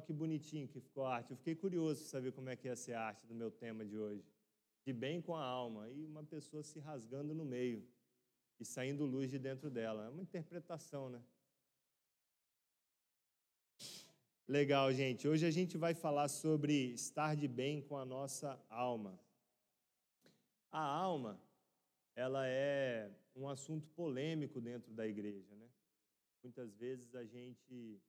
que bonitinho que ficou a arte. Eu fiquei curioso para saber como é que ia ser a arte do meu tema de hoje. De bem com a alma. E uma pessoa se rasgando no meio e saindo luz de dentro dela. É uma interpretação, né? Legal, gente. Hoje a gente vai falar sobre estar de bem com a nossa alma. A alma, ela é um assunto polêmico dentro da igreja, né? Muitas vezes a gente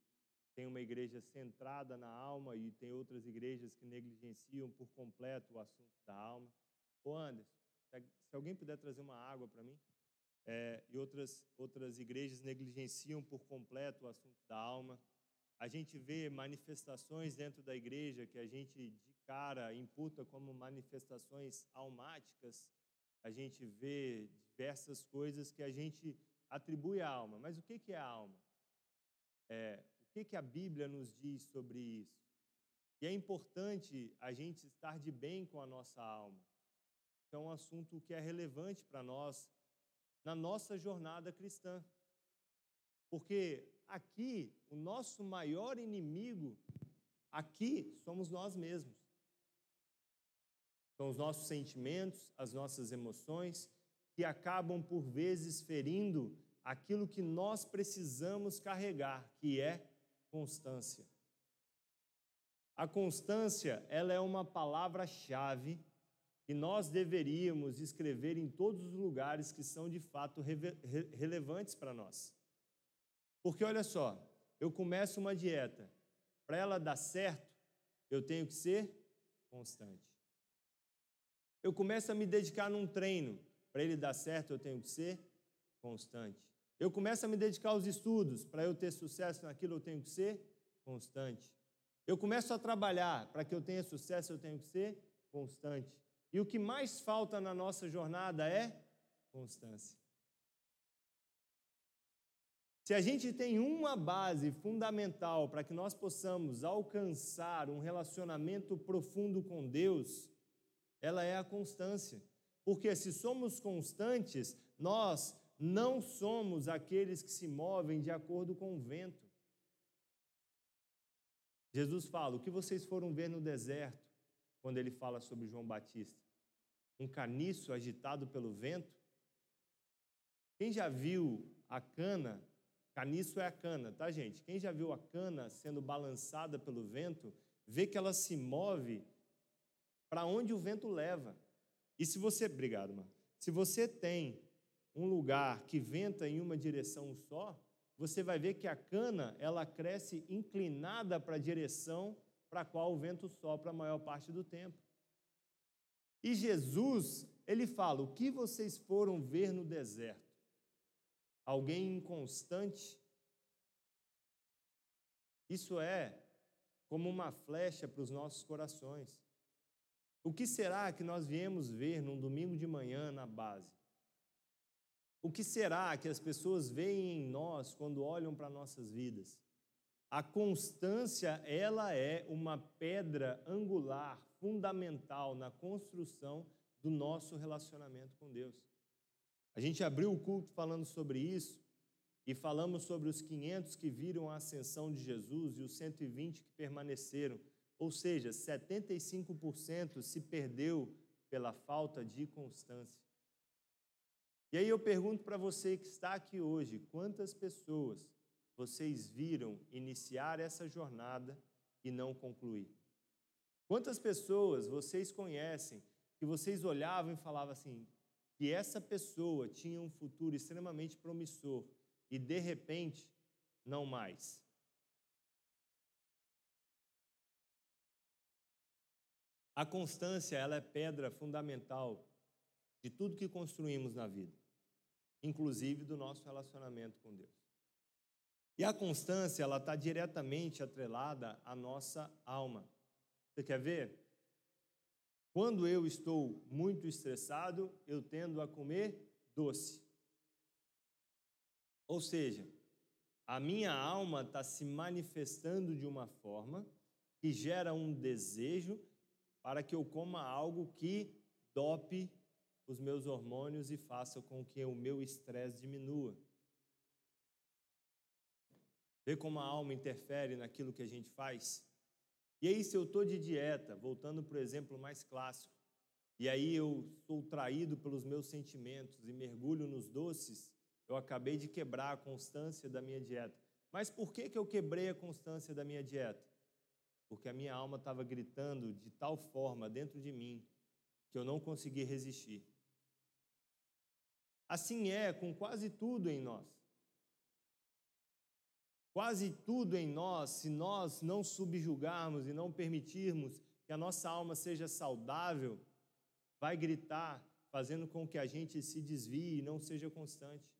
tem uma igreja centrada na alma e tem outras igrejas que negligenciam por completo o assunto da alma. Ô Anderson, se alguém puder trazer uma água para mim. É, e outras, outras igrejas negligenciam por completo o assunto da alma. A gente vê manifestações dentro da igreja que a gente de cara imputa como manifestações almáticas. A gente vê diversas coisas que a gente atribui à alma. Mas o que é a alma? É, que, que a Bíblia nos diz sobre isso? E é importante a gente estar de bem com a nossa alma. É um assunto que é relevante para nós na nossa jornada cristã. Porque aqui, o nosso maior inimigo, aqui, somos nós mesmos. São os nossos sentimentos, as nossas emoções, que acabam por vezes ferindo aquilo que nós precisamos carregar, que é constância. A constância, ela é uma palavra-chave que nós deveríamos escrever em todos os lugares que são de fato relevantes para nós. Porque olha só, eu começo uma dieta, para ela dar certo, eu tenho que ser constante. Eu começo a me dedicar num treino, para ele dar certo, eu tenho que ser constante. Eu começo a me dedicar aos estudos, para eu ter sucesso naquilo, eu tenho que ser constante. Eu começo a trabalhar, para que eu tenha sucesso, eu tenho que ser constante. E o que mais falta na nossa jornada é constância. Se a gente tem uma base fundamental para que nós possamos alcançar um relacionamento profundo com Deus, ela é a constância. Porque se somos constantes, nós não somos aqueles que se movem de acordo com o vento. Jesus fala: o que vocês foram ver no deserto, quando ele fala sobre João Batista? Um caniço agitado pelo vento? Quem já viu a cana? Caniço é a cana, tá, gente? Quem já viu a cana sendo balançada pelo vento, vê que ela se move para onde o vento leva. E se você, obrigado, mano. Se você tem um lugar que venta em uma direção só, você vai ver que a cana ela cresce inclinada para a direção para a qual o vento sopra a maior parte do tempo. E Jesus, ele fala: O que vocês foram ver no deserto? Alguém inconstante? Isso é como uma flecha para os nossos corações. O que será que nós viemos ver num domingo de manhã na base? O que será que as pessoas veem em nós quando olham para nossas vidas? A constância, ela é uma pedra angular, fundamental na construção do nosso relacionamento com Deus. A gente abriu o culto falando sobre isso e falamos sobre os 500 que viram a ascensão de Jesus e os 120 que permaneceram. Ou seja, 75% se perdeu pela falta de constância. E aí eu pergunto para você que está aqui hoje: quantas pessoas vocês viram iniciar essa jornada e não concluir? Quantas pessoas vocês conhecem que vocês olhavam e falavam assim, que essa pessoa tinha um futuro extremamente promissor e de repente não mais? A constância, ela é pedra fundamental de tudo que construímos na vida inclusive do nosso relacionamento com Deus. E a constância, ela está diretamente atrelada à nossa alma. Você quer ver? Quando eu estou muito estressado, eu tendo a comer doce. Ou seja, a minha alma está se manifestando de uma forma que gera um desejo para que eu coma algo que dope os meus hormônios e faça com que o meu estresse diminua. Vê como a alma interfere naquilo que a gente faz? E aí, se eu estou de dieta, voltando para o exemplo mais clássico, e aí eu sou traído pelos meus sentimentos e mergulho nos doces, eu acabei de quebrar a constância da minha dieta. Mas por que, que eu quebrei a constância da minha dieta? Porque a minha alma estava gritando de tal forma dentro de mim que eu não consegui resistir. Assim é com quase tudo em nós. Quase tudo em nós, se nós não subjugarmos e não permitirmos que a nossa alma seja saudável, vai gritar, fazendo com que a gente se desvie e não seja constante.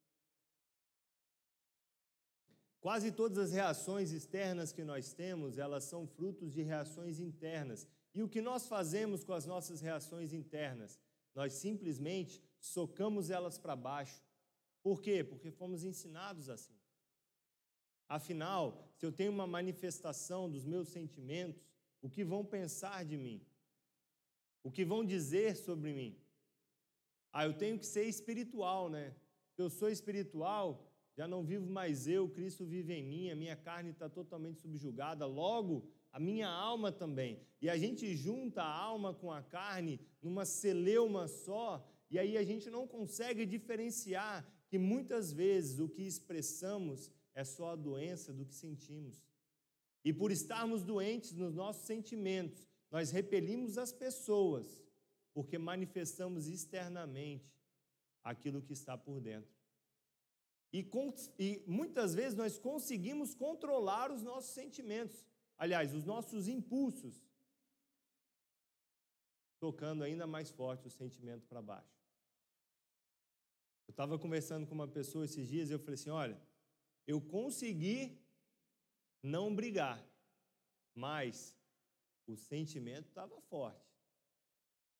Quase todas as reações externas que nós temos, elas são frutos de reações internas. E o que nós fazemos com as nossas reações internas? Nós simplesmente socamos elas para baixo. Por quê? Porque fomos ensinados assim. Afinal, se eu tenho uma manifestação dos meus sentimentos, o que vão pensar de mim? O que vão dizer sobre mim? Ah, eu tenho que ser espiritual, né? Se eu sou espiritual, já não vivo mais eu, Cristo vive em mim, a minha carne está totalmente subjugada, logo a minha alma também. E a gente junta a alma com a carne numa celeuma só, e aí a gente não consegue diferenciar que muitas vezes o que expressamos é só a doença do que sentimos. E por estarmos doentes nos nossos sentimentos, nós repelimos as pessoas, porque manifestamos externamente aquilo que está por dentro. E, e, muitas vezes nós conseguimos controlar os nossos sentimentos, aliás, os nossos impulsos, tocando ainda mais forte o sentimento para baixo. Eu estava conversando com uma pessoa esses dias e eu falei assim: olha, eu consegui não brigar, mas o sentimento estava forte.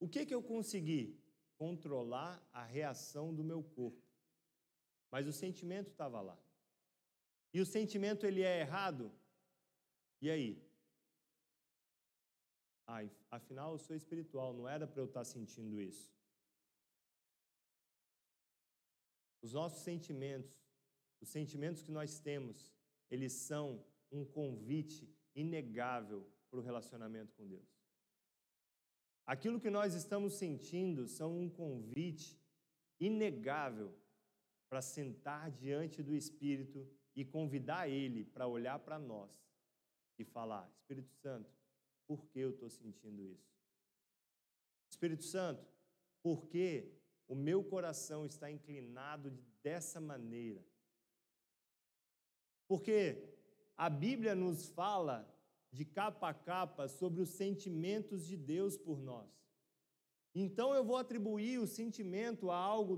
O que, que eu consegui? Controlar a reação do meu corpo. Mas o sentimento estava lá. E o sentimento ele é errado? E aí? Ah, afinal eu sou espiritual, não era para eu estar sentindo isso. Os nossos sentimentos os sentimentos que nós temos, eles são um convite inegável para o relacionamento com Deus. Aquilo que nós estamos sentindo são um convite inegável para sentar diante do Espírito e convidar Ele para olhar para nós e falar: Espírito Santo, por que eu estou sentindo isso? Espírito Santo, por que o meu coração está inclinado dessa maneira? Porque a Bíblia nos fala de capa a capa sobre os sentimentos de Deus por nós. Então eu vou atribuir o sentimento a algo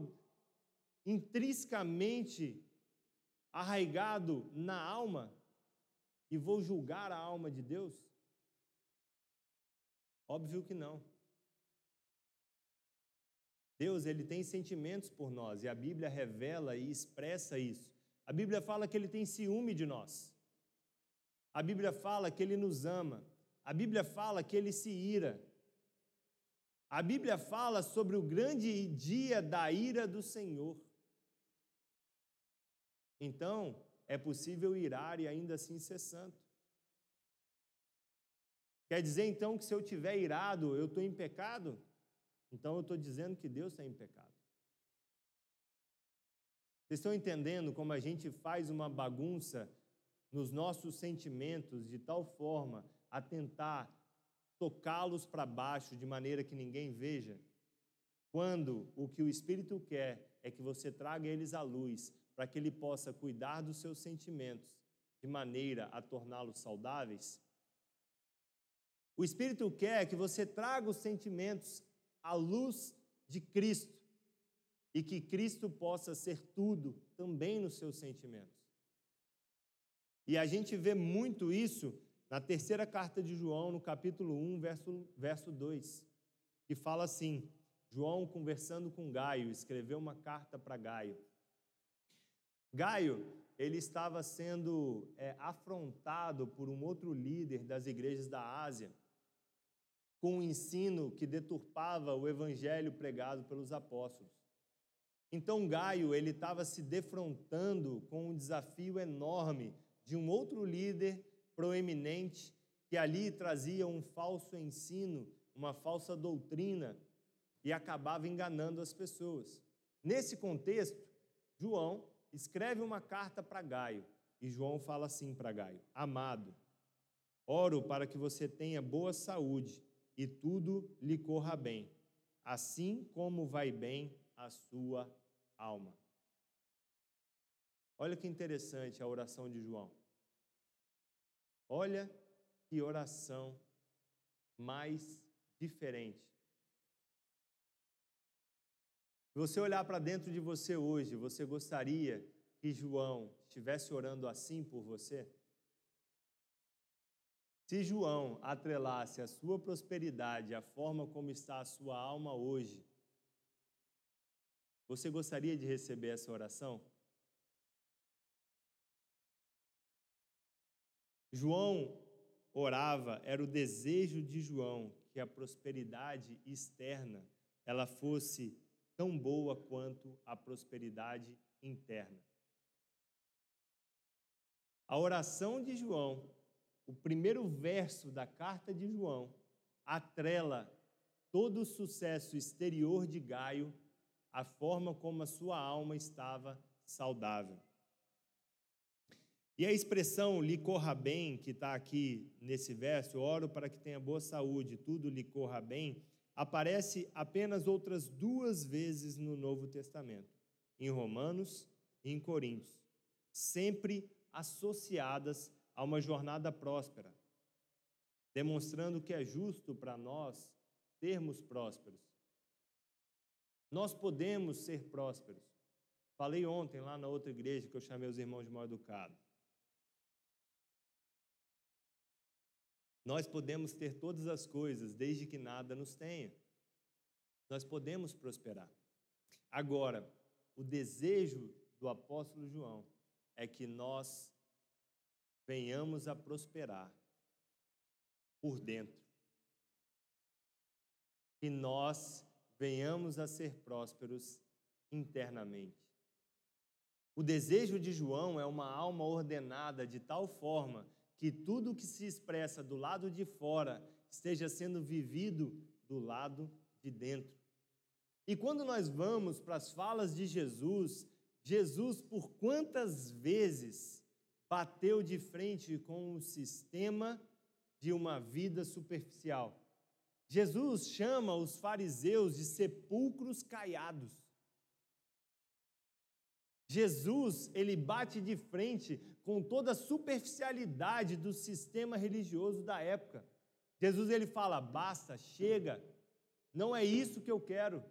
intrinsecamente arraigado na alma e vou julgar a alma de Deus? Óbvio que não. Deus, ele tem sentimentos por nós e a Bíblia revela e expressa isso. A Bíblia fala que ele tem ciúme de nós. A Bíblia fala que ele nos ama. A Bíblia fala que ele se ira. A Bíblia fala sobre o grande dia da ira do Senhor. Então, é possível irar e ainda assim ser santo. Quer dizer então que se eu tiver irado, eu estou em pecado? Então eu estou dizendo que Deus está em pecado. Vocês estão entendendo como a gente faz uma bagunça nos nossos sentimentos de tal forma a tentar tocá-los para baixo de maneira que ninguém veja? Quando o que o Espírito quer é que você traga eles à luz, para que ele possa cuidar dos seus sentimentos de maneira a torná-los saudáveis? O Espírito quer que você traga os sentimentos à luz de Cristo e que Cristo possa ser tudo também nos seus sentimentos. E a gente vê muito isso na terceira carta de João, no capítulo 1, verso, verso 2, que fala assim: João, conversando com Gaio, escreveu uma carta para Gaio. Gaio, ele estava sendo é, afrontado por um outro líder das igrejas da Ásia, com um ensino que deturpava o evangelho pregado pelos apóstolos. Então Gaio ele estava se defrontando com um desafio enorme de um outro líder proeminente que ali trazia um falso ensino, uma falsa doutrina e acabava enganando as pessoas. Nesse contexto, João escreve uma carta para Gaio e João fala assim para Gaio: Amado, oro para que você tenha boa saúde e tudo lhe corra bem, assim como vai bem a sua alma. Olha que interessante a oração de João. Olha que oração mais diferente. Se você olhar para dentro de você hoje, você gostaria que João estivesse orando assim por você? Se João atrelasse a sua prosperidade à forma como está a sua alma hoje, você gostaria de receber essa oração? João orava, era o desejo de João que a prosperidade externa ela fosse tão boa quanto a prosperidade interna. A oração de João, o primeiro verso da carta de João, atrela todo o sucesso exterior de Gaio à forma como a sua alma estava saudável. E a expressão lhe corra bem, que está aqui nesse verso, oro para que tenha boa saúde, tudo lhe corra bem, aparece apenas outras duas vezes no Novo Testamento, em Romanos e em Coríntios, sempre associadas a uma jornada próspera, demonstrando que é justo para nós sermos prósperos. Nós podemos ser prósperos. Falei ontem lá na outra igreja que eu chamei os irmãos de mal educado. Nós podemos ter todas as coisas desde que nada nos tenha. Nós podemos prosperar. Agora, o desejo do apóstolo João é que nós venhamos a prosperar por dentro. Que nós venhamos a ser prósperos internamente. O desejo de João é uma alma ordenada de tal forma que tudo que se expressa do lado de fora esteja sendo vivido do lado de dentro. E quando nós vamos para as falas de Jesus, Jesus, por quantas vezes bateu de frente com o sistema de uma vida superficial? Jesus chama os fariseus de sepulcros caiados. Jesus, ele bate de frente com toda a superficialidade do sistema religioso da época. Jesus ele fala: "Basta, chega. Não é isso que eu quero".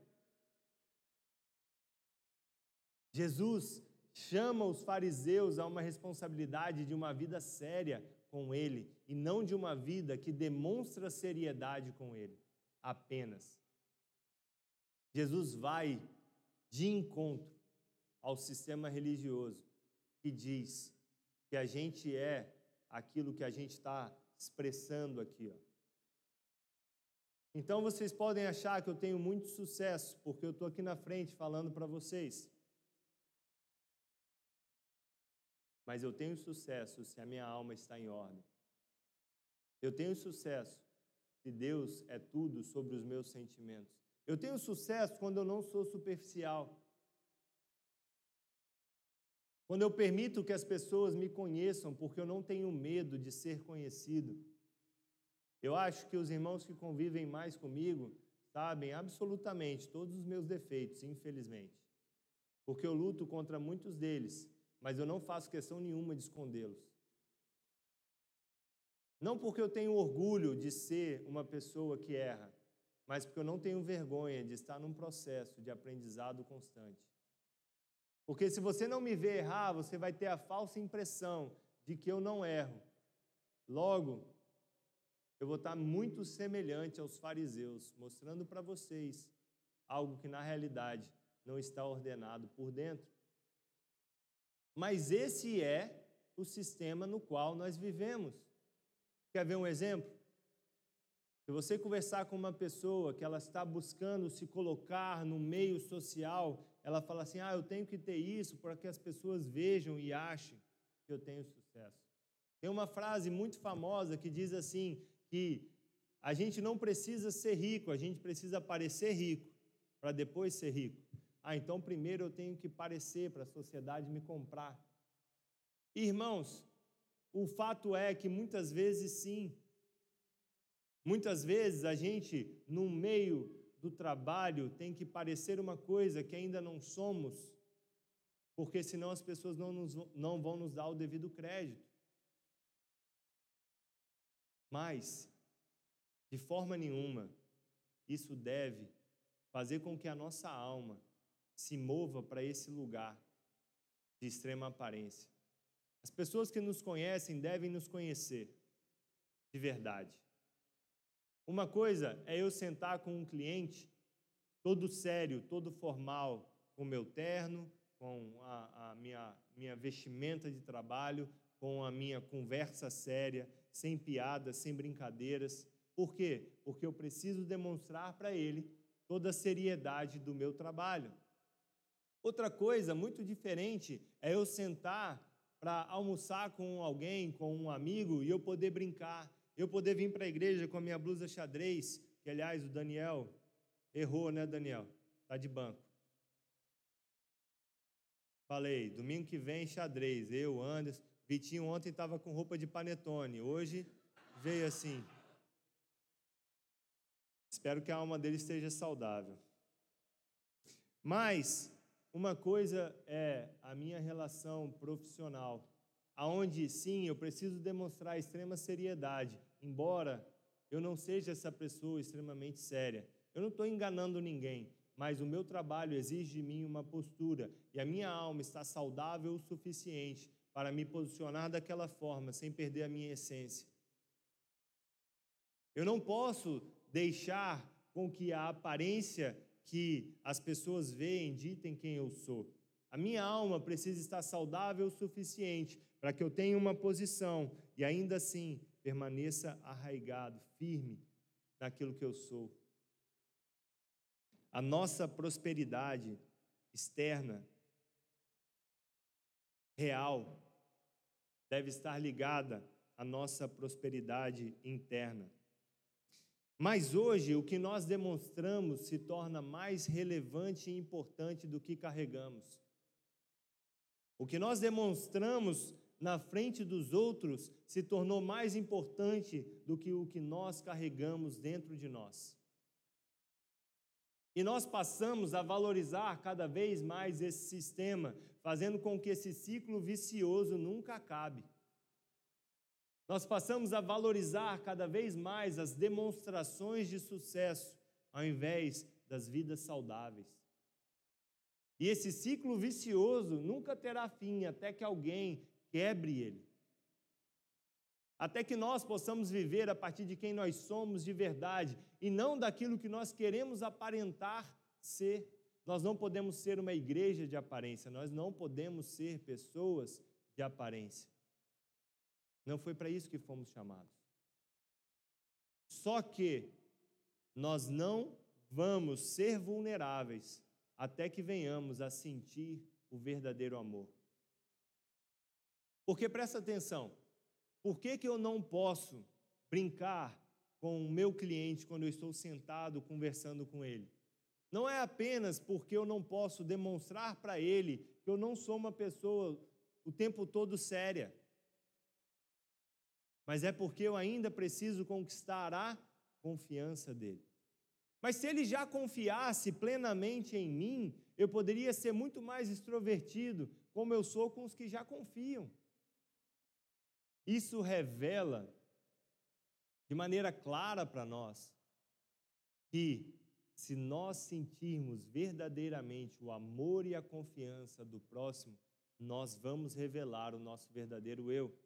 Jesus chama os fariseus a uma responsabilidade de uma vida séria com ele e não de uma vida que demonstra seriedade com ele, apenas. Jesus vai de encontro ao sistema religioso que diz que a gente é aquilo que a gente está expressando aqui. Ó. Então vocês podem achar que eu tenho muito sucesso, porque eu estou aqui na frente falando para vocês. Mas eu tenho sucesso se a minha alma está em ordem. Eu tenho sucesso se Deus é tudo sobre os meus sentimentos. Eu tenho sucesso quando eu não sou superficial. Quando eu permito que as pessoas me conheçam, porque eu não tenho medo de ser conhecido. Eu acho que os irmãos que convivem mais comigo sabem absolutamente todos os meus defeitos, infelizmente. Porque eu luto contra muitos deles, mas eu não faço questão nenhuma de escondê-los. Não porque eu tenho orgulho de ser uma pessoa que erra, mas porque eu não tenho vergonha de estar num processo de aprendizado constante. Porque se você não me vê errar, você vai ter a falsa impressão de que eu não erro. Logo, eu vou estar muito semelhante aos fariseus, mostrando para vocês algo que na realidade não está ordenado por dentro. Mas esse é o sistema no qual nós vivemos. Quer ver um exemplo? Se você conversar com uma pessoa que ela está buscando se colocar no meio social ela fala assim: ah, eu tenho que ter isso para que as pessoas vejam e achem que eu tenho sucesso. Tem uma frase muito famosa que diz assim: que a gente não precisa ser rico, a gente precisa parecer rico para depois ser rico. Ah, então primeiro eu tenho que parecer para a sociedade me comprar. Irmãos, o fato é que muitas vezes sim. Muitas vezes a gente, no meio do trabalho, tem que parecer uma coisa que ainda não somos, porque senão as pessoas não, nos, não vão nos dar o devido crédito. Mas, de forma nenhuma, isso deve fazer com que a nossa alma se mova para esse lugar de extrema aparência. As pessoas que nos conhecem devem nos conhecer de verdade. Uma coisa é eu sentar com um cliente todo sério, todo formal, com meu terno, com a, a minha, minha vestimenta de trabalho, com a minha conversa séria, sem piadas, sem brincadeiras. Por quê? Porque eu preciso demonstrar para ele toda a seriedade do meu trabalho. Outra coisa muito diferente é eu sentar para almoçar com alguém, com um amigo, e eu poder brincar, eu poder vir para a igreja com a minha blusa xadrez, que aliás o Daniel errou, né, Daniel? Tá de banco. Falei, domingo que vem xadrez, eu, Anderson, Vitinho ontem estava com roupa de panetone, hoje veio assim. Espero que a alma dele esteja saudável. Mas uma coisa é a minha relação profissional, aonde sim eu preciso demonstrar extrema seriedade, embora eu não seja essa pessoa extremamente séria. Eu não estou enganando ninguém, mas o meu trabalho exige de mim uma postura e a minha alma está saudável o suficiente para me posicionar daquela forma, sem perder a minha essência. Eu não posso deixar com que a aparência que as pessoas veem ditem quem eu sou. A minha alma precisa estar saudável o suficiente para que eu tenha uma posição e ainda assim permaneça arraigado, firme naquilo que eu sou. A nossa prosperidade externa real deve estar ligada à nossa prosperidade interna. Mas hoje, o que nós demonstramos se torna mais relevante e importante do que carregamos. O que nós demonstramos na frente dos outros se tornou mais importante do que o que nós carregamos dentro de nós. E nós passamos a valorizar cada vez mais esse sistema, fazendo com que esse ciclo vicioso nunca acabe. Nós passamos a valorizar cada vez mais as demonstrações de sucesso, ao invés das vidas saudáveis. E esse ciclo vicioso nunca terá fim até que alguém quebre ele. Até que nós possamos viver a partir de quem nós somos de verdade e não daquilo que nós queremos aparentar ser. Nós não podemos ser uma igreja de aparência, nós não podemos ser pessoas de aparência. Não foi para isso que fomos chamados. Só que nós não vamos ser vulneráveis até que venhamos a sentir o verdadeiro amor. Porque presta atenção, por que, que eu não posso brincar com o meu cliente quando eu estou sentado conversando com ele? Não é apenas porque eu não posso demonstrar para ele que eu não sou uma pessoa o tempo todo séria, mas é porque eu ainda preciso conquistar a confiança dele. Mas se ele já confiasse plenamente em mim, eu poderia ser muito mais extrovertido, como eu sou com os que já confiam. Isso revela de maneira clara para nós que se nós sentirmos verdadeiramente o amor e a confiança do próximo, nós vamos revelar o nosso verdadeiro eu.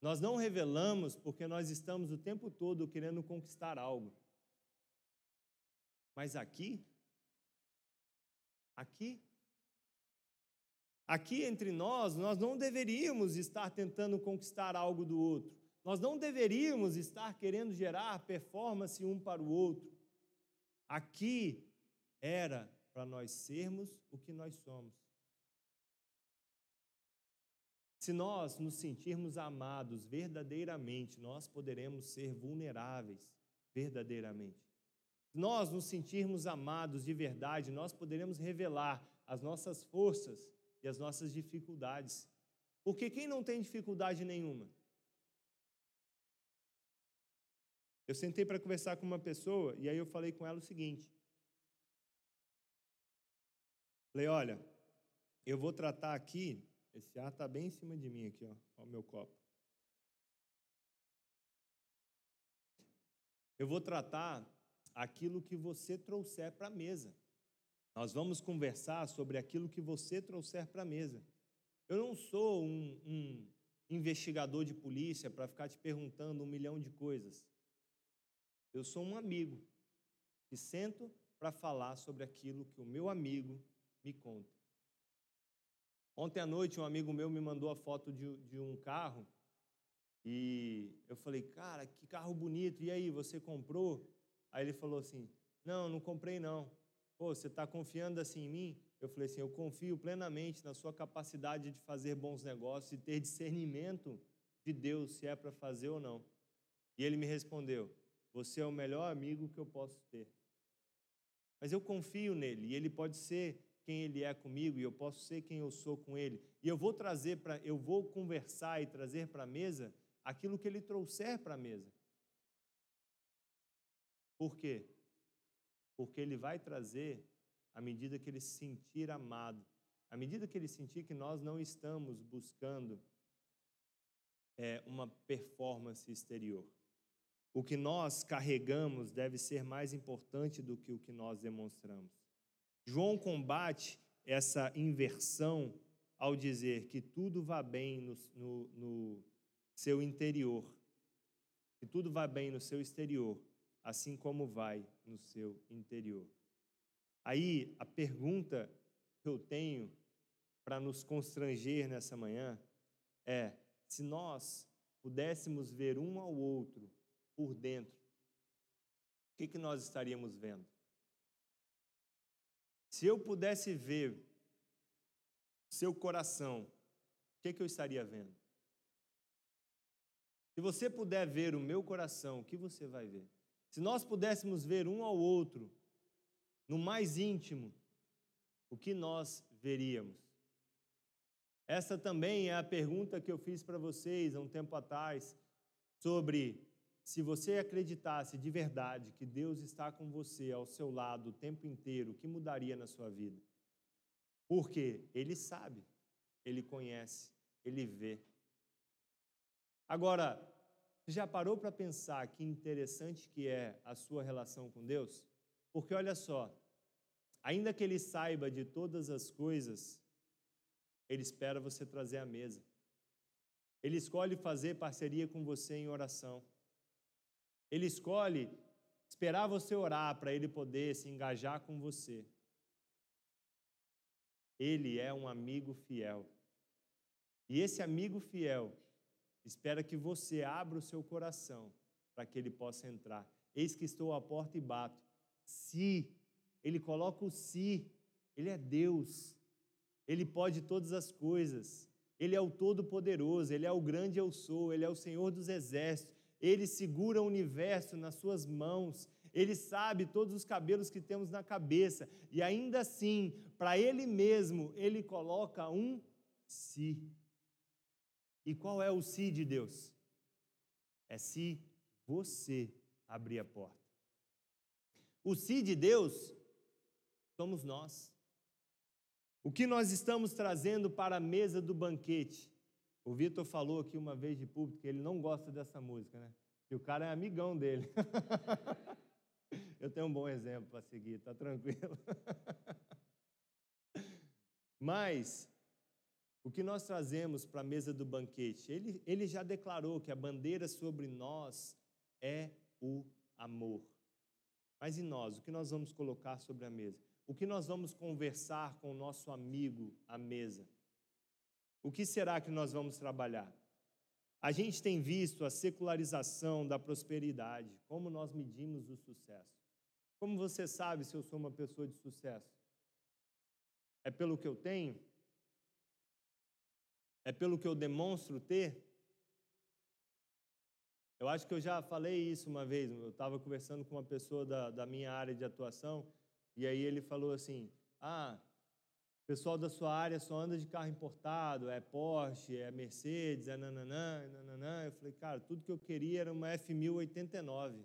Nós não revelamos porque nós estamos o tempo todo querendo conquistar algo. Mas aqui, aqui, Aqui entre nós, nós não deveríamos estar tentando conquistar algo do outro. Nós não deveríamos estar querendo gerar performance um para o outro. Aqui era para nós sermos o que nós somos. Se nós nos sentirmos amados verdadeiramente, nós poderemos ser vulneráveis verdadeiramente. Se nós nos sentirmos amados de verdade, nós poderemos revelar as nossas forças e as nossas dificuldades. Porque quem não tem dificuldade nenhuma? Eu sentei para conversar com uma pessoa e aí eu falei com ela o seguinte: Falei, olha, eu vou tratar aqui, esse ar está bem em cima de mim aqui, ó, o meu copo. Eu vou tratar aquilo que você trouxer para a mesa. Nós vamos conversar sobre aquilo que você trouxer para a mesa. Eu não sou um, um investigador de polícia para ficar te perguntando um milhão de coisas. Eu sou um amigo que sento para falar sobre aquilo que o meu amigo me conta. Ontem à noite, um amigo meu me mandou a foto de, de um carro e eu falei, cara, que carro bonito, e aí, você comprou? Aí ele falou assim: não, não comprei não. Pô, você está confiando assim em mim? Eu falei assim: eu confio plenamente na sua capacidade de fazer bons negócios e ter discernimento de Deus se é para fazer ou não. E ele me respondeu: você é o melhor amigo que eu posso ter. Mas eu confio nele e ele pode ser quem ele é comigo e eu posso ser quem eu sou com ele. E eu vou trazer para, eu vou conversar e trazer para a mesa aquilo que ele trouxer para a mesa. Por quê? Porque ele vai trazer à medida que ele se sentir amado, à medida que ele sentir que nós não estamos buscando é, uma performance exterior. O que nós carregamos deve ser mais importante do que o que nós demonstramos. João combate essa inversão ao dizer que tudo vai bem no, no, no seu interior, que tudo vai bem no seu exterior, assim como vai no seu interior. Aí a pergunta que eu tenho para nos constranger nessa manhã é: se nós pudéssemos ver um ao outro por dentro, o que, que nós estaríamos vendo? Se eu pudesse ver seu coração, o que, que eu estaria vendo? Se você puder ver o meu coração, o que você vai ver? Se nós pudéssemos ver um ao outro, no mais íntimo, o que nós veríamos? Essa também é a pergunta que eu fiz para vocês há um tempo atrás, sobre se você acreditasse de verdade que Deus está com você ao seu lado o tempo inteiro, o que mudaria na sua vida? Porque Ele sabe, Ele conhece, Ele vê. Agora, já parou para pensar que interessante que é a sua relação com Deus? Porque olha só, ainda que Ele saiba de todas as coisas, Ele espera você trazer à mesa. Ele escolhe fazer parceria com você em oração. Ele escolhe esperar você orar para ele poder se engajar com você. Ele é um amigo fiel. E esse amigo fiel espera que você abra o seu coração para que ele possa entrar. Eis que estou à porta e bato. Se, ele coloca o se, ele é Deus, ele pode todas as coisas, ele é o Todo-Poderoso, ele é o grande eu sou, ele é o Senhor dos exércitos, ele segura o universo nas suas mãos, ele sabe todos os cabelos que temos na cabeça, e ainda assim, para ele mesmo, ele coloca um si. E qual é o si de Deus? É se você abrir a porta. O si de Deus somos nós. O que nós estamos trazendo para a mesa do banquete? O Vitor falou aqui uma vez de público que ele não gosta dessa música, né? E o cara é amigão dele. Eu tenho um bom exemplo para seguir, tá tranquilo. Mas o que nós trazemos para a mesa do banquete? Ele, ele já declarou que a bandeira sobre nós é o amor. Mas e nós? O que nós vamos colocar sobre a mesa? O que nós vamos conversar com o nosso amigo à mesa? O que será que nós vamos trabalhar? A gente tem visto a secularização da prosperidade, como nós medimos o sucesso. Como você sabe se eu sou uma pessoa de sucesso? É pelo que eu tenho? É pelo que eu demonstro ter? Eu acho que eu já falei isso uma vez. Eu estava conversando com uma pessoa da, da minha área de atuação e aí ele falou assim: Ah, pessoal da sua área só anda de carro importado, é Porsche, é Mercedes, é nananã, nananã. Eu falei, cara, tudo que eu queria era uma F1089.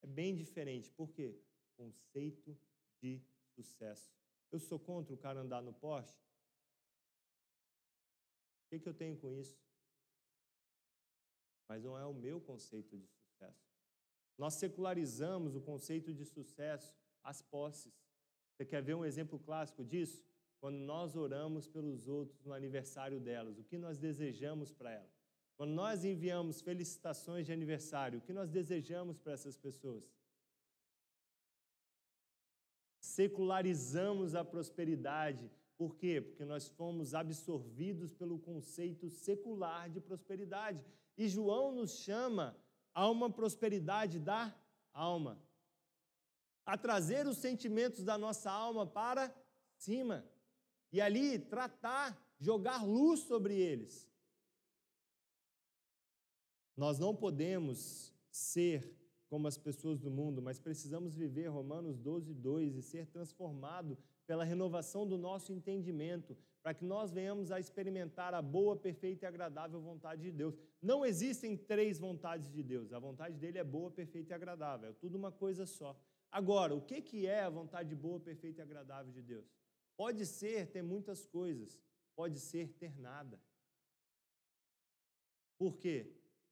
É bem diferente. Por quê? Conceito de sucesso. Eu sou contra o cara andar no Porsche? O que, que eu tenho com isso? Mas não é o meu conceito de sucesso. Nós secularizamos o conceito de sucesso às posses. Você quer ver um exemplo clássico disso? Quando nós oramos pelos outros no aniversário delas, o que nós desejamos para elas? Quando nós enviamos felicitações de aniversário, o que nós desejamos para essas pessoas? Secularizamos a prosperidade. Por quê? Porque nós fomos absorvidos pelo conceito secular de prosperidade. E João nos chama a uma prosperidade da alma, a trazer os sentimentos da nossa alma para cima e ali tratar, jogar luz sobre eles. Nós não podemos ser como as pessoas do mundo, mas precisamos viver Romanos 12, 2 e ser transformado pela renovação do nosso entendimento, para que nós venhamos a experimentar a boa, perfeita e agradável vontade de Deus. Não existem três vontades de Deus. A vontade dele é boa, perfeita e agradável. É tudo uma coisa só. Agora, o que é a vontade boa, perfeita e agradável de Deus? Pode ser ter muitas coisas, pode ser ter nada. Por quê?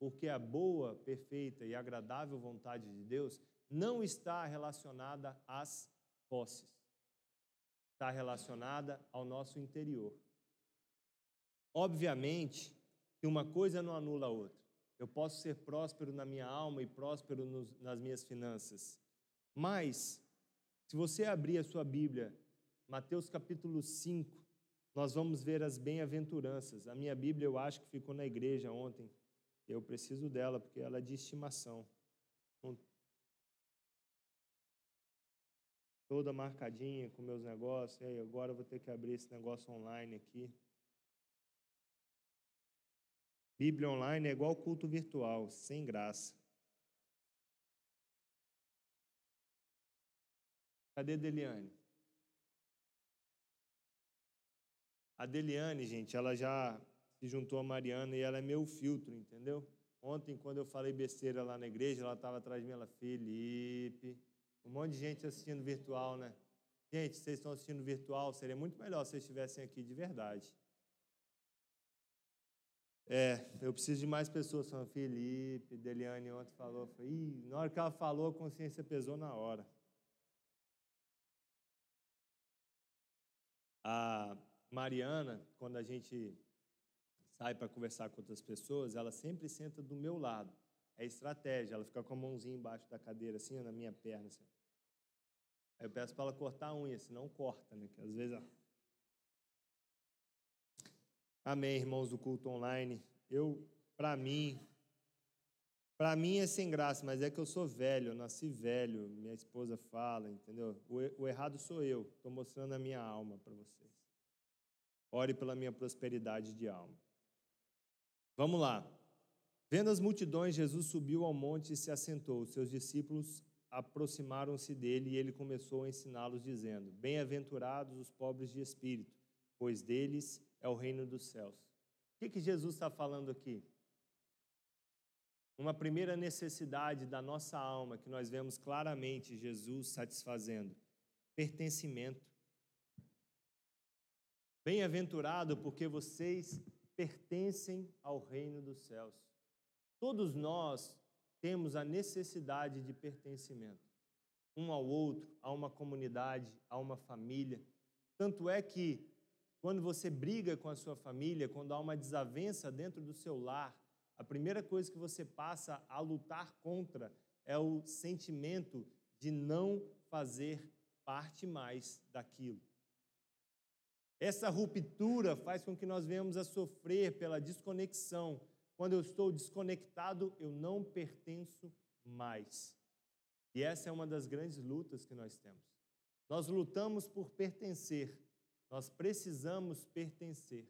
porque a boa, perfeita e agradável vontade de Deus não está relacionada às posses, está relacionada ao nosso interior. Obviamente que uma coisa não anula a outra. Eu posso ser próspero na minha alma e próspero nos, nas minhas finanças. Mas, se você abrir a sua Bíblia, Mateus capítulo 5, nós vamos ver as bem-aventuranças. A minha Bíblia, eu acho que ficou na igreja ontem, eu preciso dela, porque ela é de estimação. Toda marcadinha com meus negócios. E agora eu vou ter que abrir esse negócio online aqui. Bíblia online é igual culto virtual, sem graça. Cadê Deliane? A Deliane, gente, ela já se juntou a Mariana e ela é meu filtro, entendeu? Ontem, quando eu falei besteira lá na igreja, ela estava atrás de mim, ela, Felipe, um monte de gente assistindo virtual, né? Gente, vocês estão assistindo virtual, seria muito melhor se vocês estivessem aqui de verdade. É, eu preciso de mais pessoas falando, Felipe, Deliane ontem falou, Ih, na hora que ela falou, a consciência pesou na hora. A Mariana, quando a gente sai para conversar com outras pessoas, ela sempre senta do meu lado. É estratégia, ela fica com a mãozinha embaixo da cadeira, assim, na minha perna. Assim. Aí eu peço para ela cortar a unha, senão corta, né? Que às vezes. Ó... Amém, irmãos do culto online. Eu, para mim, para mim é sem graça, mas é que eu sou velho, eu nasci velho, minha esposa fala, entendeu? O, errado sou eu, estou mostrando a minha alma para vocês. Ore pela minha prosperidade de alma. Vamos lá. Vendo as multidões, Jesus subiu ao monte e se assentou. Seus discípulos aproximaram-se dele e ele começou a ensiná-los, dizendo: Bem-aventurados os pobres de espírito, pois deles é o reino dos céus. O que, que Jesus está falando aqui? Uma primeira necessidade da nossa alma que nós vemos claramente Jesus satisfazendo: pertencimento. Bem-aventurado porque vocês pertencem ao reino dos céus. Todos nós temos a necessidade de pertencimento, um ao outro, a uma comunidade, a uma família. Tanto é que, quando você briga com a sua família, quando há uma desavença dentro do seu lar, a primeira coisa que você passa a lutar contra é o sentimento de não fazer parte mais daquilo. Essa ruptura faz com que nós venhamos a sofrer pela desconexão. Quando eu estou desconectado, eu não pertenço mais. E essa é uma das grandes lutas que nós temos. Nós lutamos por pertencer, nós precisamos pertencer.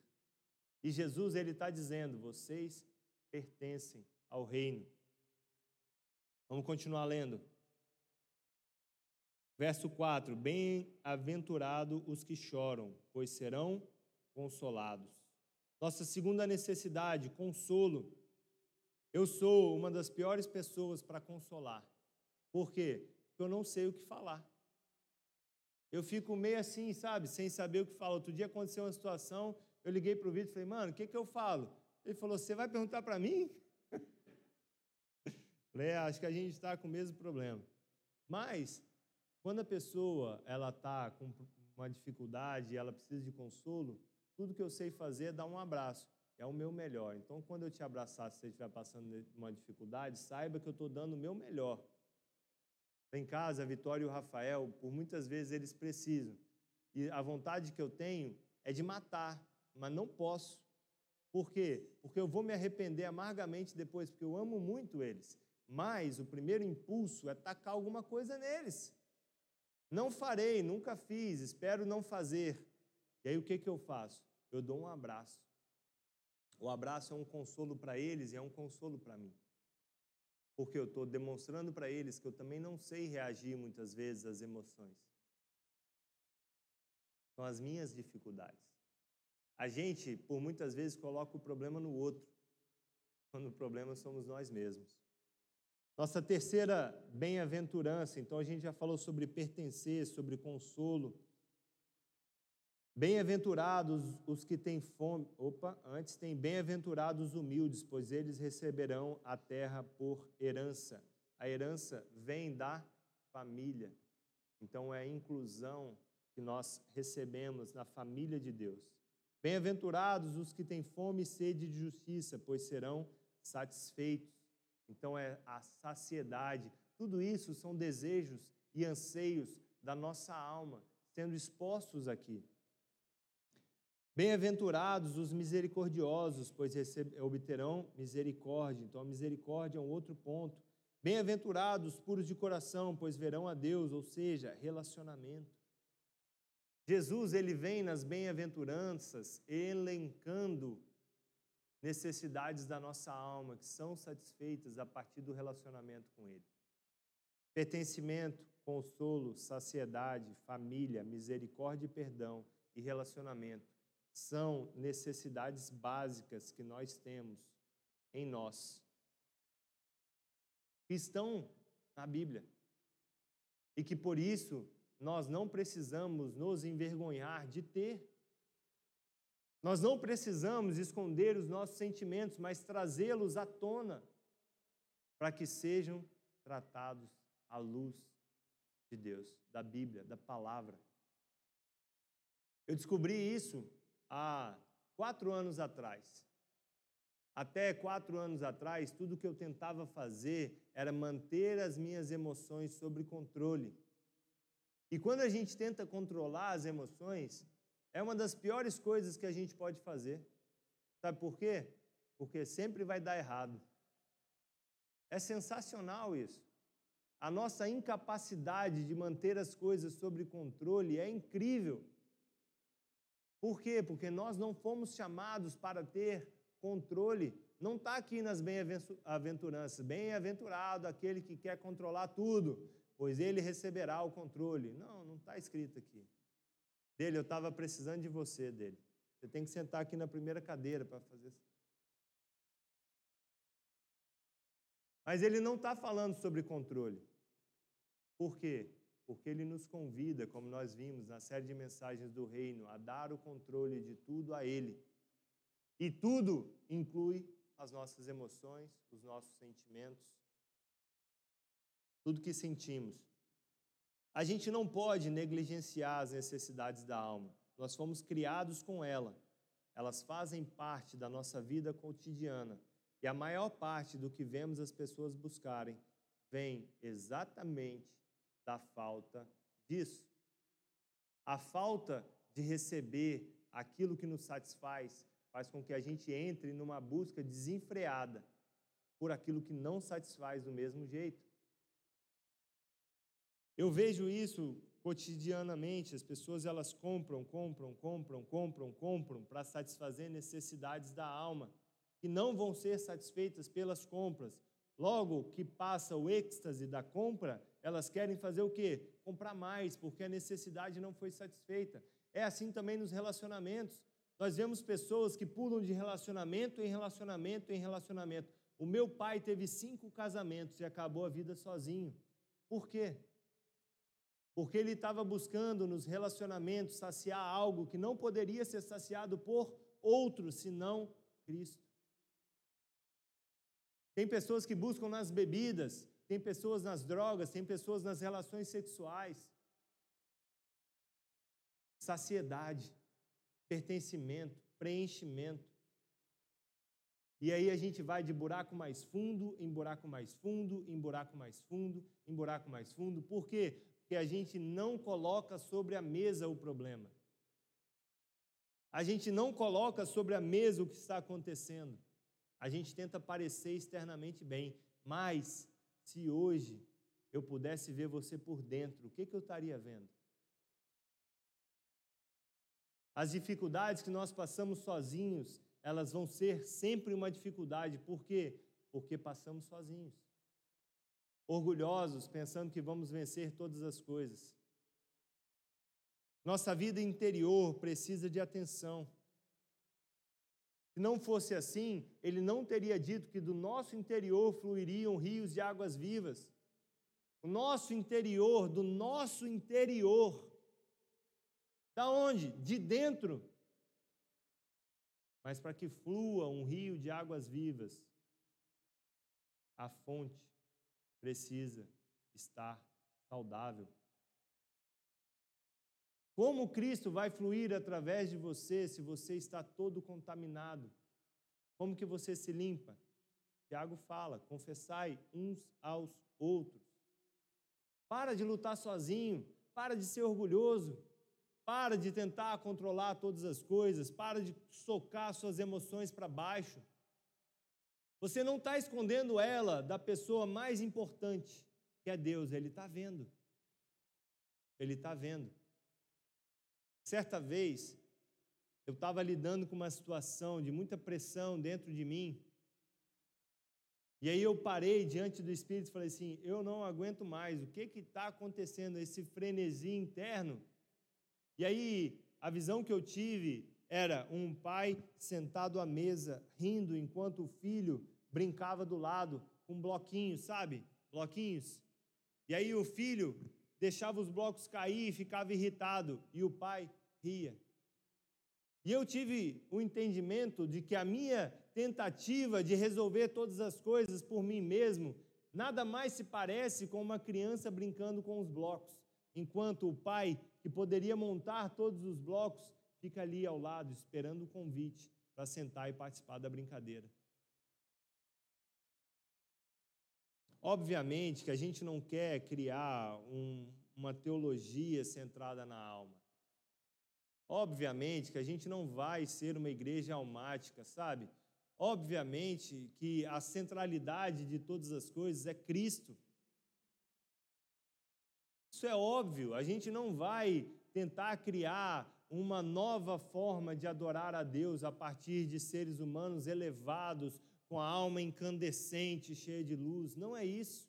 E Jesus ele está dizendo: vocês pertencem ao reino. Vamos continuar lendo. Verso 4: Bem-aventurado os que choram, pois serão consolados. Nossa segunda necessidade, consolo. Eu sou uma das piores pessoas para consolar. Por quê? Porque eu não sei o que falar. Eu fico meio assim, sabe, sem saber o que falar. Outro dia aconteceu uma situação, eu liguei para o Vitor e falei, mano, o que, que eu falo? Ele falou, você vai perguntar para mim? falei, é, acho que a gente está com o mesmo problema. Mas, quando a pessoa ela está com uma dificuldade, ela precisa de consolo, tudo que eu sei fazer é dar um abraço. É o meu melhor. Então, quando eu te abraçar, se você estiver passando uma dificuldade, saiba que eu estou dando o meu melhor. Em casa, a Vitória e o Rafael, por muitas vezes eles precisam. E a vontade que eu tenho é de matar, mas não posso. Por quê? Porque eu vou me arrepender amargamente depois, porque eu amo muito eles. Mas o primeiro impulso é tacar alguma coisa neles. Não farei, nunca fiz, espero não fazer. E aí o que, que eu faço? Eu dou um abraço. O abraço é um consolo para eles e é um consolo para mim porque eu estou demonstrando para eles que eu também não sei reagir muitas vezes às emoções. São as minhas dificuldades. A gente, por muitas vezes, coloca o problema no outro, quando o problema somos nós mesmos. Nossa terceira bem-aventurança, então a gente já falou sobre pertencer, sobre consolo. Bem-aventurados os que têm fome. Opa, antes tem bem-aventurados os humildes, pois eles receberão a terra por herança. A herança vem da família. Então é a inclusão que nós recebemos na família de Deus. Bem-aventurados os que têm fome e sede de justiça, pois serão satisfeitos. Então é a saciedade. Tudo isso são desejos e anseios da nossa alma sendo expostos aqui. Bem-aventurados os misericordiosos, pois obterão misericórdia. Então, a misericórdia é um outro ponto. Bem-aventurados puros de coração, pois verão a Deus, ou seja, relacionamento. Jesus, ele vem nas bem-aventuranças elencando necessidades da nossa alma que são satisfeitas a partir do relacionamento com ele. Pertencimento, consolo, saciedade, família, misericórdia e perdão e relacionamento são necessidades básicas que nós temos em nós, que estão na Bíblia, e que por isso nós não precisamos nos envergonhar de ter. Nós não precisamos esconder os nossos sentimentos, mas trazê-los à tona, para que sejam tratados à luz de Deus, da Bíblia, da palavra. Eu descobri isso há quatro anos atrás. Até quatro anos atrás, tudo que eu tentava fazer era manter as minhas emoções sob controle. E quando a gente tenta controlar as emoções, é uma das piores coisas que a gente pode fazer. Sabe por quê? Porque sempre vai dar errado. É sensacional isso. A nossa incapacidade de manter as coisas sob controle é incrível. Por quê? Porque nós não fomos chamados para ter controle. Não está aqui nas bem-aventuranças. Bem-aventurado aquele que quer controlar tudo, pois ele receberá o controle. Não, não está escrito aqui. Dele, eu estava precisando de você, dele. Você tem que sentar aqui na primeira cadeira para fazer isso. Mas ele não está falando sobre controle. Por quê? porque ele nos convida, como nós vimos na série de mensagens do reino, a dar o controle de tudo a ele. E tudo inclui as nossas emoções, os nossos sentimentos, tudo que sentimos. A gente não pode negligenciar as necessidades da alma. Nós fomos criados com ela. Elas fazem parte da nossa vida cotidiana. E a maior parte do que vemos as pessoas buscarem vem exatamente da falta disso. A falta de receber aquilo que nos satisfaz faz com que a gente entre numa busca desenfreada por aquilo que não satisfaz do mesmo jeito. Eu vejo isso cotidianamente as pessoas elas compram, compram, compram, compram, compram para satisfazer necessidades da alma que não vão ser satisfeitas pelas compras. Logo que passa o êxtase da compra, elas querem fazer o quê? Comprar mais, porque a necessidade não foi satisfeita. É assim também nos relacionamentos. Nós vemos pessoas que pulam de relacionamento em relacionamento em relacionamento. O meu pai teve cinco casamentos e acabou a vida sozinho. Por quê? Porque ele estava buscando nos relacionamentos saciar algo que não poderia ser saciado por outro senão Cristo. Tem pessoas que buscam nas bebidas, tem pessoas nas drogas, tem pessoas nas relações sexuais. Saciedade, pertencimento, preenchimento. E aí a gente vai de buraco mais fundo em buraco mais fundo, em buraco mais fundo, em buraco mais fundo. Por quê? Porque a gente não coloca sobre a mesa o problema. A gente não coloca sobre a mesa o que está acontecendo. A gente tenta parecer externamente bem, mas se hoje eu pudesse ver você por dentro, o que, que eu estaria vendo? As dificuldades que nós passamos sozinhos elas vão ser sempre uma dificuldade. Por quê? Porque passamos sozinhos. Orgulhosos, pensando que vamos vencer todas as coisas. Nossa vida interior precisa de atenção. Se não fosse assim, ele não teria dito que do nosso interior fluiriam rios de águas vivas. O nosso interior, do nosso interior. Da onde? De dentro mas para que flua um rio de águas vivas, a fonte precisa estar saudável. Como Cristo vai fluir através de você se você está todo contaminado? Como que você se limpa? Tiago fala: confessai uns aos outros. Para de lutar sozinho, para de ser orgulhoso, para de tentar controlar todas as coisas, para de socar suas emoções para baixo. Você não está escondendo ela da pessoa mais importante, que é Deus, Ele está vendo. Ele está vendo. Certa vez, eu estava lidando com uma situação de muita pressão dentro de mim, e aí eu parei diante do Espírito e falei assim: eu não aguento mais, o que está acontecendo? Esse frenesi interno e aí, a visão que eu tive era um pai sentado à mesa, rindo, enquanto o filho brincava do lado com bloquinhos, sabe? Bloquinhos. E aí o filho deixava os blocos cair e ficava irritado, e o pai ria. E eu tive o entendimento de que a minha tentativa de resolver todas as coisas por mim mesmo nada mais se parece com uma criança brincando com os blocos, enquanto o pai que poderia montar todos os blocos, fica ali ao lado, esperando o convite para sentar e participar da brincadeira. Obviamente que a gente não quer criar um, uma teologia centrada na alma. Obviamente que a gente não vai ser uma igreja almática, sabe? Obviamente que a centralidade de todas as coisas é Cristo. Isso é óbvio, a gente não vai tentar criar uma nova forma de adorar a Deus a partir de seres humanos elevados, com a alma incandescente, cheia de luz. Não é isso.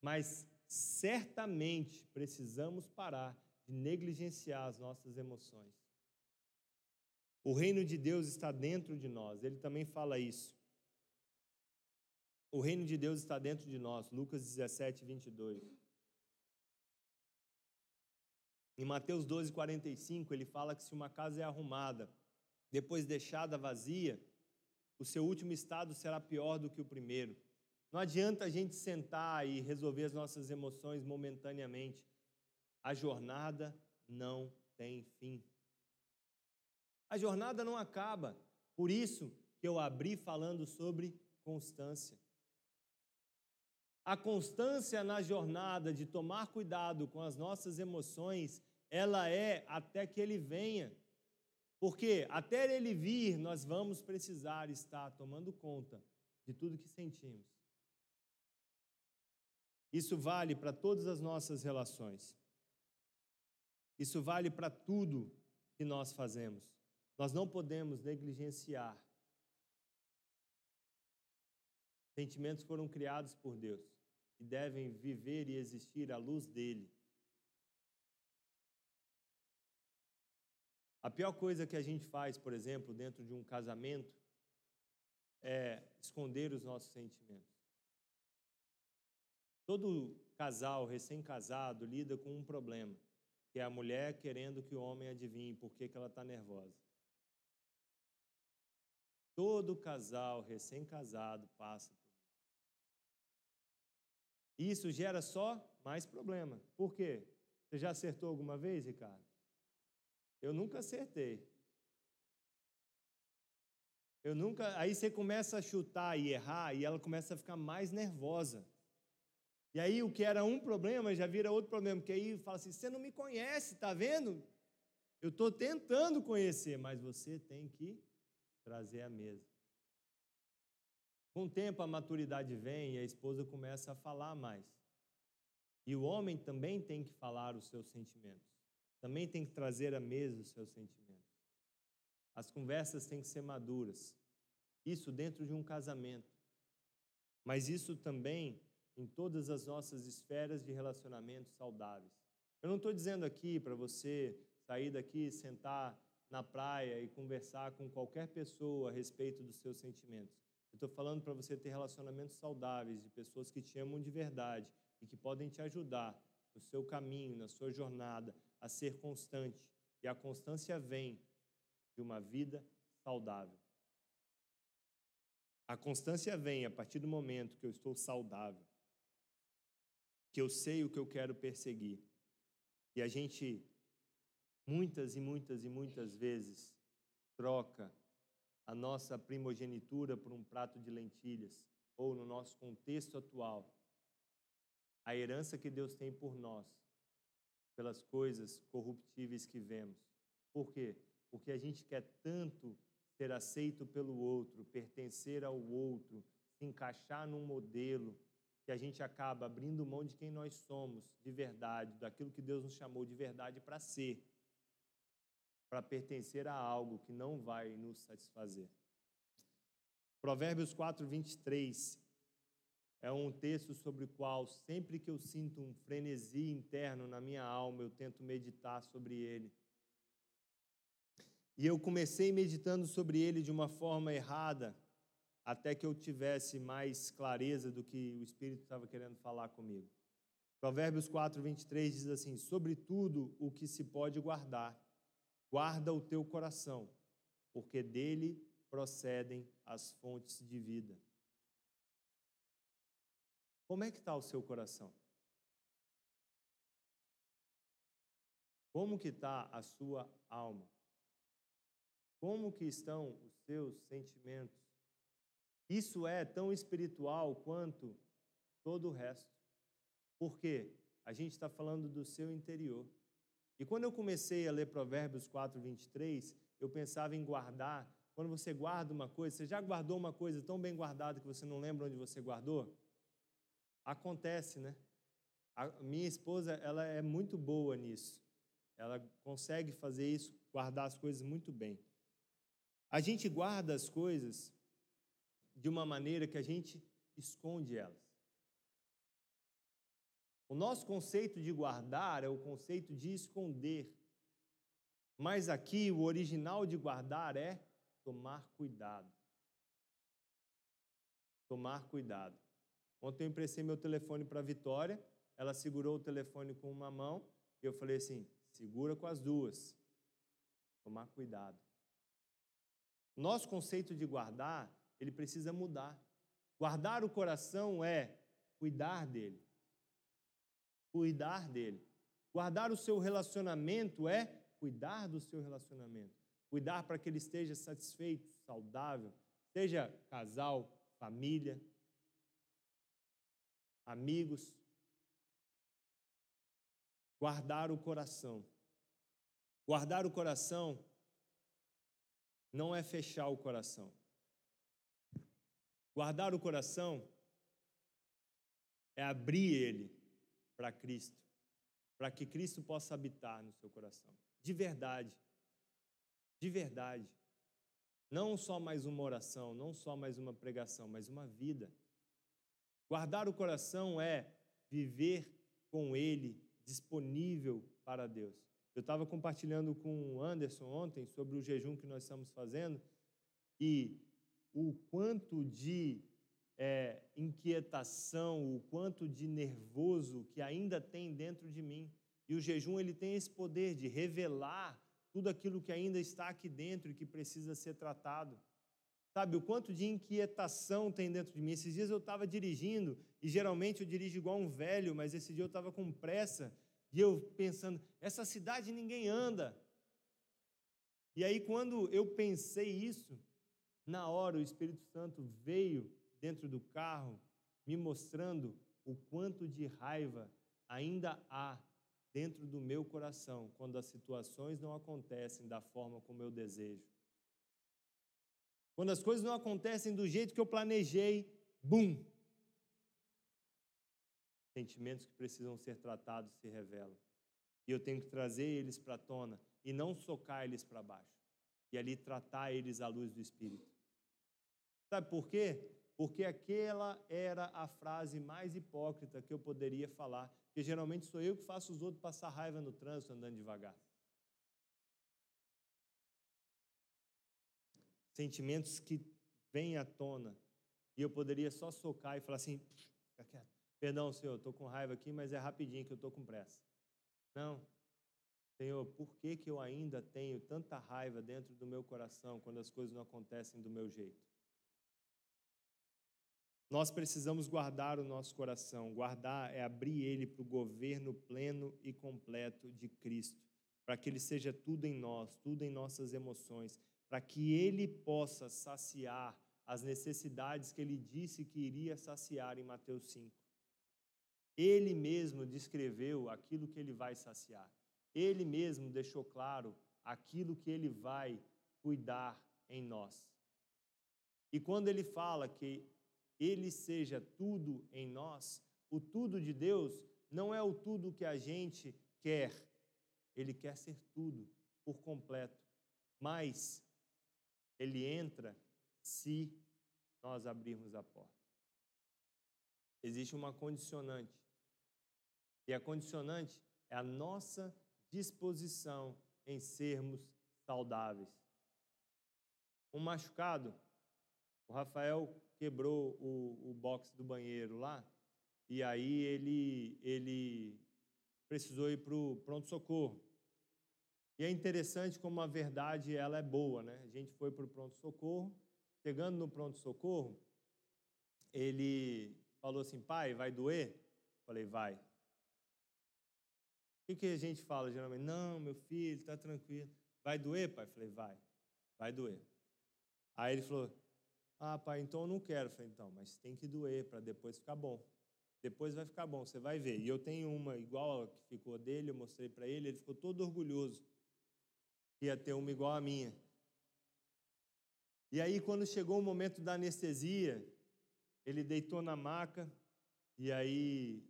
Mas certamente precisamos parar de negligenciar as nossas emoções. O reino de Deus está dentro de nós, ele também fala isso. O reino de Deus está dentro de nós, Lucas 17, 22. Em Mateus 12, 45, ele fala que se uma casa é arrumada, depois deixada vazia, o seu último estado será pior do que o primeiro. Não adianta a gente sentar e resolver as nossas emoções momentaneamente. A jornada não tem fim. A jornada não acaba. Por isso que eu abri falando sobre constância. A constância na jornada de tomar cuidado com as nossas emoções, ela é até que ele venha. Porque até ele vir, nós vamos precisar estar tomando conta de tudo que sentimos. Isso vale para todas as nossas relações. Isso vale para tudo que nós fazemos. Nós não podemos negligenciar. Sentimentos foram criados por Deus e devem viver e existir à luz dele. A pior coisa que a gente faz, por exemplo, dentro de um casamento, é esconder os nossos sentimentos. Todo casal recém-casado lida com um problema, que é a mulher querendo que o homem adivinhe por que, ela está nervosa. Todo casal recém-casado passa por isso. Isso gera só mais problema. Por quê? Você já acertou alguma vez, Ricardo? Eu nunca acertei. Eu nunca. Aí você começa a chutar e errar e ela começa a ficar mais nervosa. E aí o que era um problema já vira outro problema, porque aí fala assim: você não me conhece, tá vendo? Eu estou tentando conhecer, mas você tem que trazer a mesa. Com o tempo a maturidade vem e a esposa começa a falar mais. E o homem também tem que falar os seus sentimentos. Também tem que trazer à mesa os seus sentimentos. As conversas têm que ser maduras. Isso dentro de um casamento. Mas isso também em todas as nossas esferas de relacionamentos saudáveis. Eu não estou dizendo aqui para você sair daqui, sentar na praia e conversar com qualquer pessoa a respeito dos seus sentimentos. Eu estou falando para você ter relacionamentos saudáveis de pessoas que te amam de verdade e que podem te ajudar no seu caminho, na sua jornada, a ser constante. E a constância vem de uma vida saudável. A constância vem a partir do momento que eu estou saudável que eu sei o que eu quero perseguir. E a gente, muitas e muitas e muitas vezes, troca a nossa primogenitura por um prato de lentilhas, ou no nosso contexto atual, a herança que Deus tem por nós, pelas coisas corruptíveis que vemos. Por quê? Porque a gente quer tanto ser aceito pelo outro, pertencer ao outro, se encaixar num modelo, que a gente acaba abrindo mão de quem nós somos de verdade, daquilo que Deus nos chamou de verdade para ser, para pertencer a algo que não vai nos satisfazer. Provérbios 4, 23 é um texto sobre o qual, sempre que eu sinto um frenesi interno na minha alma, eu tento meditar sobre ele. E eu comecei meditando sobre ele de uma forma errada, até que eu tivesse mais clareza do que o Espírito estava querendo falar comigo. Provérbios 4, 23 diz assim: Sobretudo o que se pode guardar, guarda o teu coração, porque dele procedem as fontes de vida. Como é que está o seu coração? Como que está a sua alma? Como que estão os seus sentimentos? Isso é tão espiritual quanto todo o resto. Porque a gente está falando do seu interior. E quando eu comecei a ler Provérbios 4, 23, eu pensava em guardar. Quando você guarda uma coisa, você já guardou uma coisa tão bem guardada que você não lembra onde você guardou? Acontece, né? A minha esposa, ela é muito boa nisso. Ela consegue fazer isso, guardar as coisas muito bem. A gente guarda as coisas de uma maneira que a gente esconde elas. O nosso conceito de guardar é o conceito de esconder. Mas aqui o original de guardar é tomar cuidado. Tomar cuidado. Ontem eu emprestei meu telefone para a Vitória, ela segurou o telefone com uma mão e eu falei assim: segura com as duas. Tomar cuidado. Nosso conceito de guardar ele precisa mudar. Guardar o coração é cuidar dele. Cuidar dele. Guardar o seu relacionamento é cuidar do seu relacionamento. Cuidar para que ele esteja satisfeito, saudável, seja casal, família, amigos. Guardar o coração. Guardar o coração não é fechar o coração. Guardar o coração é abrir ele para Cristo, para que Cristo possa habitar no seu coração. De verdade. De verdade. Não só mais uma oração, não só mais uma pregação, mas uma vida. Guardar o coração é viver com ele disponível para Deus. Eu estava compartilhando com o Anderson ontem sobre o jejum que nós estamos fazendo e o quanto de é, inquietação, o quanto de nervoso que ainda tem dentro de mim. E o jejum ele tem esse poder de revelar tudo aquilo que ainda está aqui dentro e que precisa ser tratado. Sabe, o quanto de inquietação tem dentro de mim. Esses dias eu estava dirigindo, e geralmente eu dirijo igual um velho, mas esse dia eu estava com pressa, e eu pensando, essa cidade ninguém anda. E aí, quando eu pensei isso, na hora o Espírito Santo veio dentro do carro, me mostrando o quanto de raiva ainda há dentro do meu coração quando as situações não acontecem da forma como eu desejo. Quando as coisas não acontecem do jeito que eu planejei, bum! Sentimentos que precisam ser tratados se revelam. E eu tenho que trazer eles para a tona e não socar eles para baixo. E ali tratar eles à luz do Espírito. Sabe por quê? Porque aquela era a frase mais hipócrita que eu poderia falar. Porque geralmente sou eu que faço os outros passar raiva no trânsito andando devagar. Sentimentos que vêm à tona. E eu poderia só socar e falar assim. Perdão, Senhor, estou com raiva aqui, mas é rapidinho que eu estou com pressa. Não. Senhor, por que, que eu ainda tenho tanta raiva dentro do meu coração quando as coisas não acontecem do meu jeito? Nós precisamos guardar o nosso coração. Guardar é abrir ele para o governo pleno e completo de Cristo, para que ele seja tudo em nós, tudo em nossas emoções, para que ele possa saciar as necessidades que ele disse que iria saciar em Mateus 5. Ele mesmo descreveu aquilo que ele vai saciar. Ele mesmo deixou claro aquilo que ele vai cuidar em nós. E quando ele fala que ele seja tudo em nós, o tudo de Deus não é o tudo que a gente quer. Ele quer ser tudo por completo. Mas ele entra se nós abrirmos a porta. Existe uma condicionante. E a condicionante é a nossa disposição em sermos saudáveis. Um machucado, o Rafael quebrou o, o box do banheiro lá, e aí ele, ele precisou ir para o pronto-socorro. E é interessante como a verdade ela é boa, né? A gente foi para o pronto-socorro, chegando no pronto-socorro, ele falou assim, pai, vai doer? Falei, vai. O que, que a gente fala geralmente? Não, meu filho, está tranquilo. Vai doer, pai? Falei, vai. Vai doer. Aí ele falou, ah, pai, então eu não quero. Falei, então, mas tem que doer para depois ficar bom. Depois vai ficar bom, você vai ver. E eu tenho uma igual a que ficou dele, eu mostrei para ele, ele ficou todo orgulhoso ia ter uma igual à minha. E aí, quando chegou o momento da anestesia, ele deitou na maca, e aí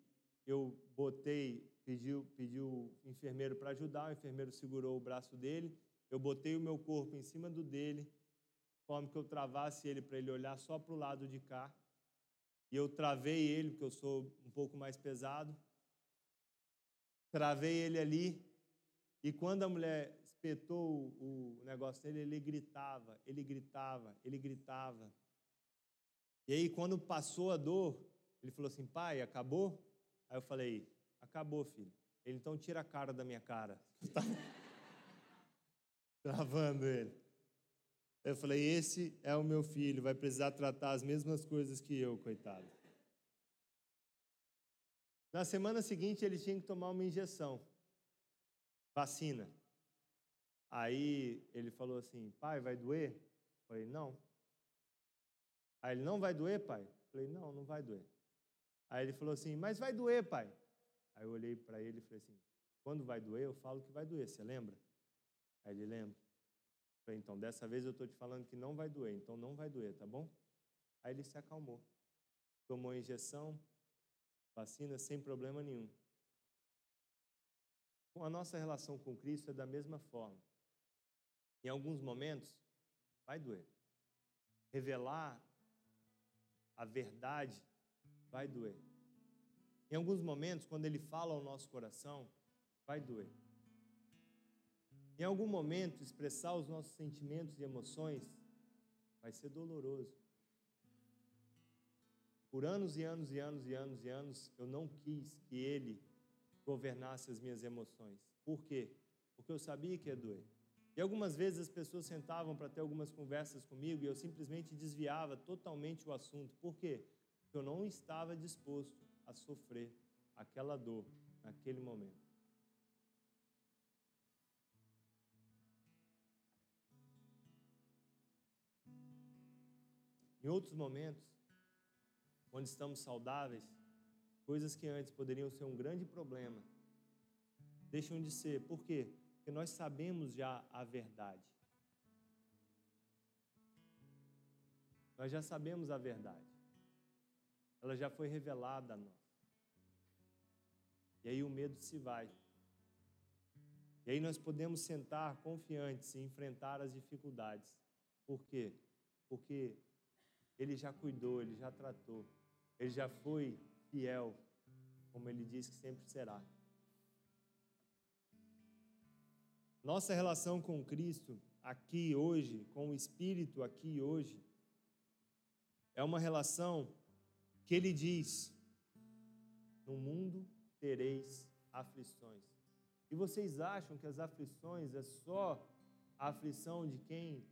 eu botei, pediu, pediu o enfermeiro para ajudar, o enfermeiro segurou o braço dele, eu botei o meu corpo em cima do dele, de forma que eu travasse ele para ele olhar só para o lado de cá. E eu travei ele, porque eu sou um pouco mais pesado. Travei ele ali. E quando a mulher espetou o negócio dele, ele gritava, ele gritava, ele gritava. E aí, quando passou a dor, ele falou assim: pai, acabou? Aí eu falei: acabou, filho. Ele então tira a cara da minha cara. Travando ele. Eu falei: esse é o meu filho, vai precisar tratar as mesmas coisas que eu, coitado. Na semana seguinte, ele tinha que tomar uma injeção, vacina. Aí ele falou assim: pai, vai doer? Eu falei: não. Aí ele: não vai doer, pai? Eu falei: não, não vai doer. Aí ele falou assim: mas vai doer, pai? Aí eu olhei para ele e falei assim: quando vai doer, eu falo que vai doer, você lembra? Aí ele lembra. Eu falei: então, dessa vez eu estou te falando que não vai doer, então não vai doer, tá bom? Aí ele se acalmou. Tomou a injeção, Vacina sem problema nenhum. A nossa relação com Cristo é da mesma forma. Em alguns momentos, vai doer. Revelar a verdade vai doer. Em alguns momentos, quando Ele fala ao nosso coração, vai doer. Em algum momento, expressar os nossos sentimentos e emoções vai ser doloroso. Por anos e anos e anos e anos e anos, eu não quis que Ele governasse as minhas emoções. Por quê? Porque eu sabia que ia doer. E algumas vezes as pessoas sentavam para ter algumas conversas comigo e eu simplesmente desviava totalmente o assunto. Por quê? Porque eu não estava disposto a sofrer aquela dor naquele momento. Em outros momentos, quando estamos saudáveis, coisas que antes poderiam ser um grande problema, deixam de ser. Por quê? Porque nós sabemos já a verdade. Nós já sabemos a verdade. Ela já foi revelada a nós. E aí o medo se vai. E aí nós podemos sentar confiantes e enfrentar as dificuldades. Por quê? Porque ele já cuidou, ele já tratou, ele já foi fiel, como ele diz que sempre será. Nossa relação com Cristo aqui hoje, com o Espírito aqui hoje, é uma relação que ele diz: No mundo tereis aflições. E vocês acham que as aflições é só a aflição de quem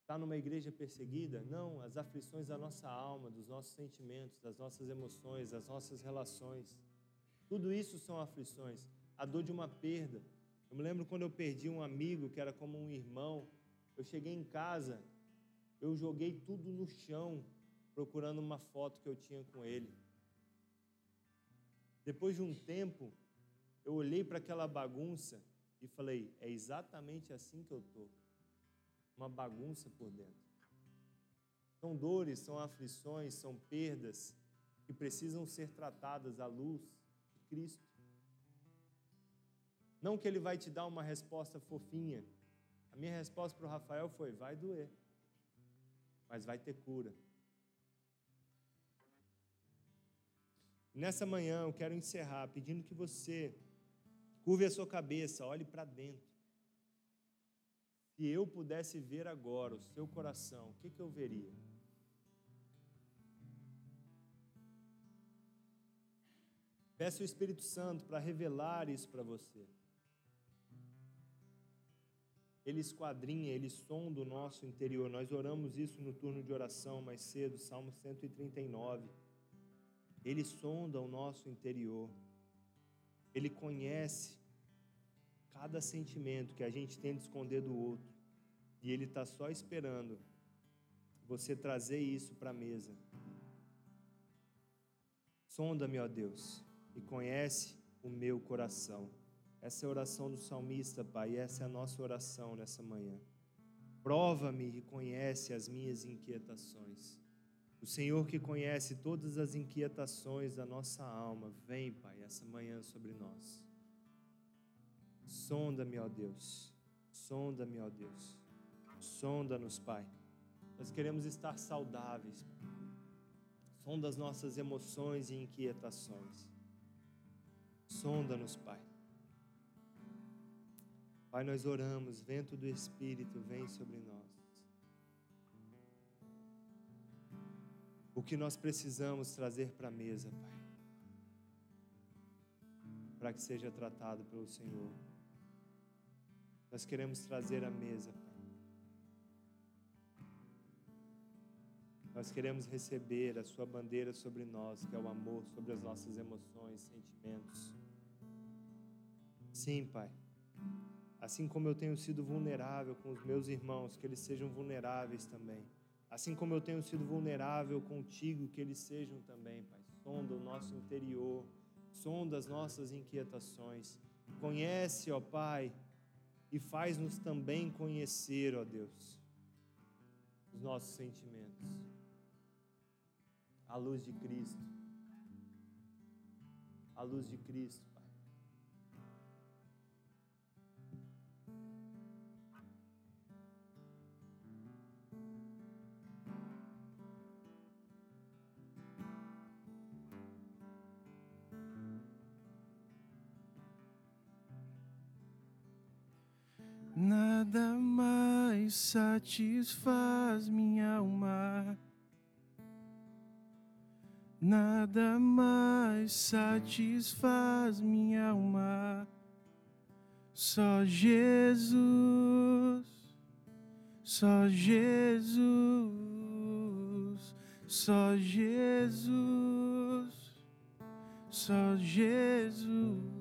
está numa igreja perseguida? Não, as aflições da nossa alma, dos nossos sentimentos, das nossas emoções, das nossas relações. Tudo isso são aflições. A dor de uma perda. Eu me lembro quando eu perdi um amigo que era como um irmão. Eu cheguei em casa, eu joguei tudo no chão, procurando uma foto que eu tinha com ele. Depois de um tempo, eu olhei para aquela bagunça e falei: é exatamente assim que eu estou uma bagunça por dentro. São dores, são aflições, são perdas que precisam ser tratadas à luz de Cristo. Não que ele vai te dar uma resposta fofinha. A minha resposta para o Rafael foi: vai doer, mas vai ter cura. Nessa manhã eu quero encerrar pedindo que você curve a sua cabeça, olhe para dentro. Se eu pudesse ver agora o seu coração, o que, que eu veria? Peça o Espírito Santo para revelar isso para você. Ele esquadrinha, ele sonda o nosso interior. Nós oramos isso no turno de oração mais cedo, Salmo 139. Ele sonda o nosso interior. Ele conhece cada sentimento que a gente tenta esconder do outro. E Ele está só esperando você trazer isso para a mesa. Sonda-me, ó Deus, e conhece o meu coração. Essa é a oração do salmista, Pai, e essa é a nossa oração nessa manhã. Prova-me e conhece as minhas inquietações. O Senhor que conhece todas as inquietações da nossa alma, vem, Pai, essa manhã sobre nós. Sonda-me, ó Deus. Sonda-me, ó Deus. Sonda-nos, Pai. Nós queremos estar saudáveis. Sonda as nossas emoções e inquietações. Sonda-nos, Pai. Pai, nós oramos, vento do Espírito vem sobre nós. O que nós precisamos trazer para a mesa, Pai, para que seja tratado pelo Senhor. Nós queremos trazer a mesa, Pai. Nós queremos receber a Sua bandeira sobre nós, que é o amor, sobre as nossas emoções, sentimentos. Sim, Pai. Assim como eu tenho sido vulnerável com os meus irmãos, que eles sejam vulneráveis também. Assim como eu tenho sido vulnerável contigo, que eles sejam também, Pai. Sonda o nosso interior, sonda as nossas inquietações. Conhece, ó Pai, e faz-nos também conhecer, ó Deus, os nossos sentimentos, à luz de Cristo. luz de Cristo, Nada mais satisfaz minha alma Nada mais satisfaz minha alma, só Jesus, só Jesus, só Jesus, só Jesus.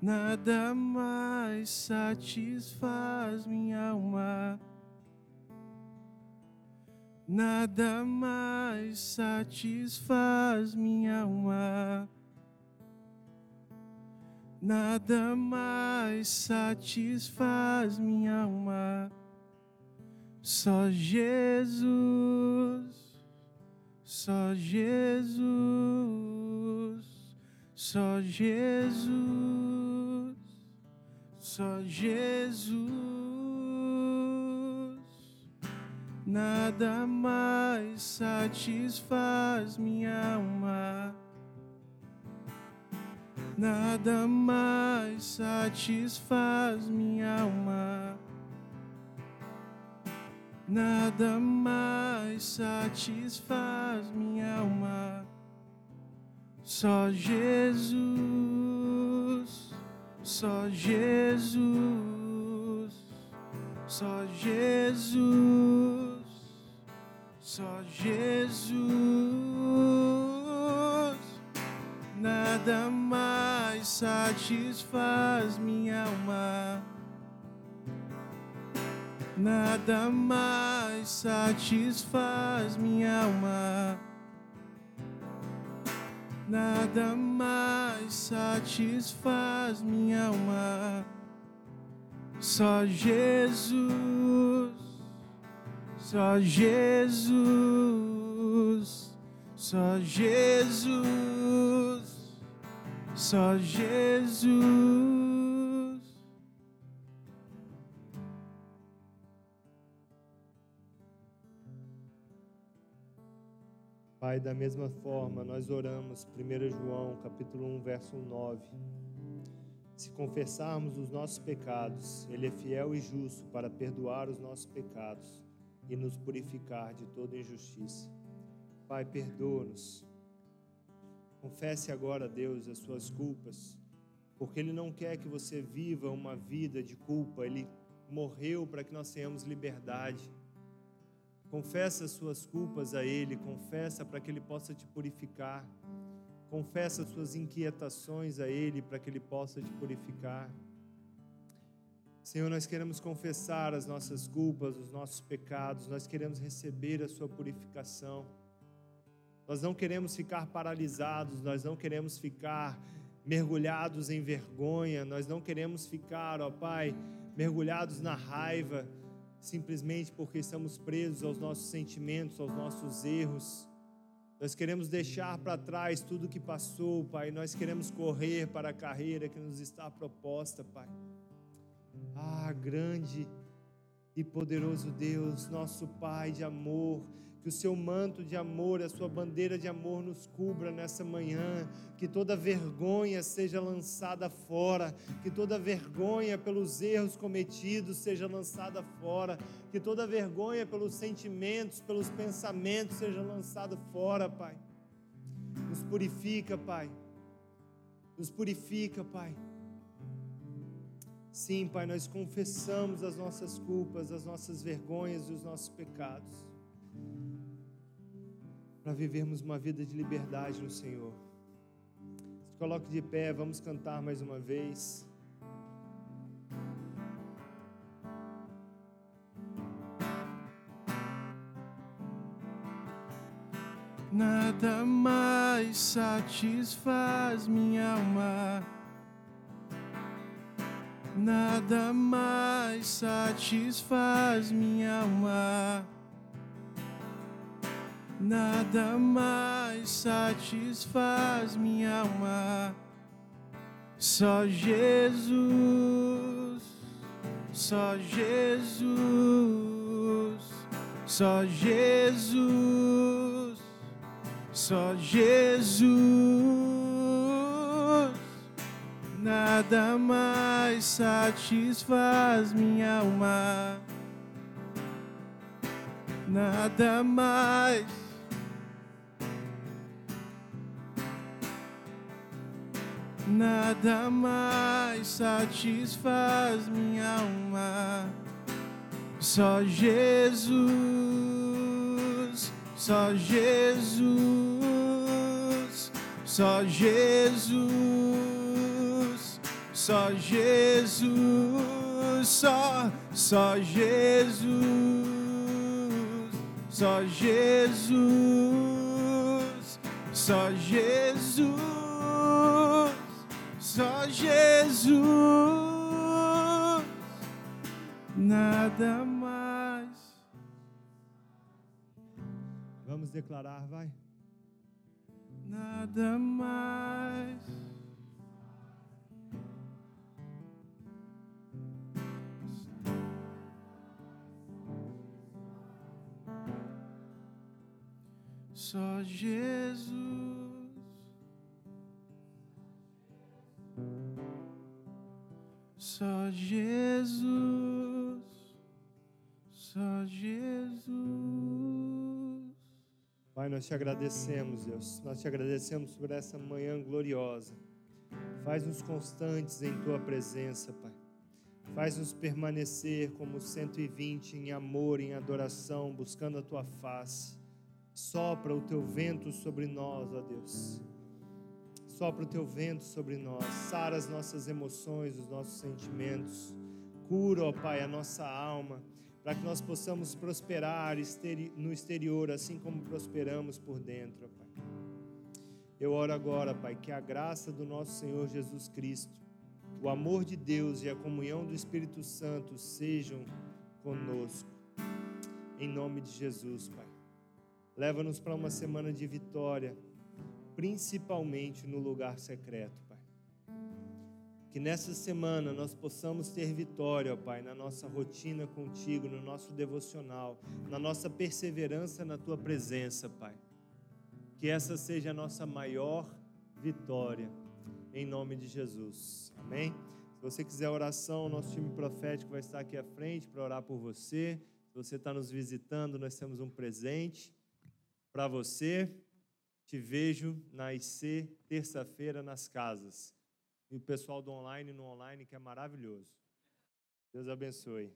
Nada mais satisfaz minha alma nada mais satisfaz minha alma. Nada mais satisfaz minha alma. Só Jesus, só Jesus, só Jesus, só Jesus. nada mais satisfaz minha alma. Nada mais satisfaz minha alma. Nada mais satisfaz minha alma. Só Jesus, só Jesus, só Jesus só Jesus, nada mais satisfaz minha alma, nada mais satisfaz minha alma, nada mais satisfaz minha alma, só Jesus só Jesus, só Jesus, só Jesus. Pai, da mesma forma, nós oramos, 1 João, capítulo 1, verso 9. Se confessarmos os nossos pecados, Ele é fiel e justo para perdoar os nossos pecados e nos purificar de toda injustiça. Pai, perdoa-nos. Confesse agora, Deus, as suas culpas, porque Ele não quer que você viva uma vida de culpa, Ele morreu para que nós tenhamos liberdade. Confessa as suas culpas a Ele, confessa para que Ele possa te purificar. Confessa as suas inquietações a Ele para que Ele possa te purificar. Senhor, nós queremos confessar as nossas culpas, os nossos pecados, nós queremos receber a Sua purificação. Nós não queremos ficar paralisados, nós não queremos ficar mergulhados em vergonha, nós não queremos ficar, ó Pai, mergulhados na raiva, simplesmente porque estamos presos aos nossos sentimentos, aos nossos erros. Nós queremos deixar para trás tudo que passou, Pai, nós queremos correr para a carreira que nos está proposta, Pai. Ah, grande e poderoso Deus, nosso Pai de amor, que o seu manto de amor, a sua bandeira de amor nos cubra nessa manhã, que toda vergonha seja lançada fora, que toda vergonha pelos erros cometidos seja lançada fora, que toda vergonha pelos sentimentos, pelos pensamentos seja lançada fora, Pai. Nos purifica, Pai. Nos purifica, Pai. Sim, Pai, nós confessamos as nossas culpas, as nossas vergonhas e os nossos pecados, para vivermos uma vida de liberdade no Senhor. Se coloque de pé, vamos cantar mais uma vez. Nada mais satisfaz minha alma Nada mais satisfaz minha alma. Nada mais satisfaz minha alma. Só Jesus, só Jesus, só Jesus, só Jesus. Nada mais satisfaz minha alma. Nada mais. Nada mais satisfaz minha alma. Só Jesus, só Jesus, só Jesus, só Jesus, só, só Jesus, só Jesus, só Jesus, só Jesus, nada mais. Vamos declarar, vai. Nada mais. Só Jesus. Nós te agradecemos, Deus. Nós te agradecemos por essa manhã gloriosa. Faz-nos constantes em tua presença, Pai. Faz-nos permanecer como 120 em amor, em adoração, buscando a tua face. Sopra o teu vento sobre nós, ó Deus. Sopra o teu vento sobre nós. Sara as nossas emoções, os nossos sentimentos. Cura, ó Pai, a nossa alma para que nós possamos prosperar no exterior, assim como prosperamos por dentro, Pai. Eu oro agora, Pai, que a graça do nosso Senhor Jesus Cristo, o amor de Deus e a comunhão do Espírito Santo sejam conosco. Em nome de Jesus, Pai. Leva-nos para uma semana de vitória, principalmente no lugar secreto. Que nessa semana nós possamos ter vitória, ó Pai, na nossa rotina contigo, no nosso devocional, na nossa perseverança na tua presença, Pai. Que essa seja a nossa maior vitória, em nome de Jesus. Amém? Se você quiser oração, nosso time profético vai estar aqui à frente para orar por você. Se você está nos visitando, nós temos um presente para você. Te vejo na IC terça-feira nas casas. E o pessoal do online no online, que é maravilhoso. Deus abençoe.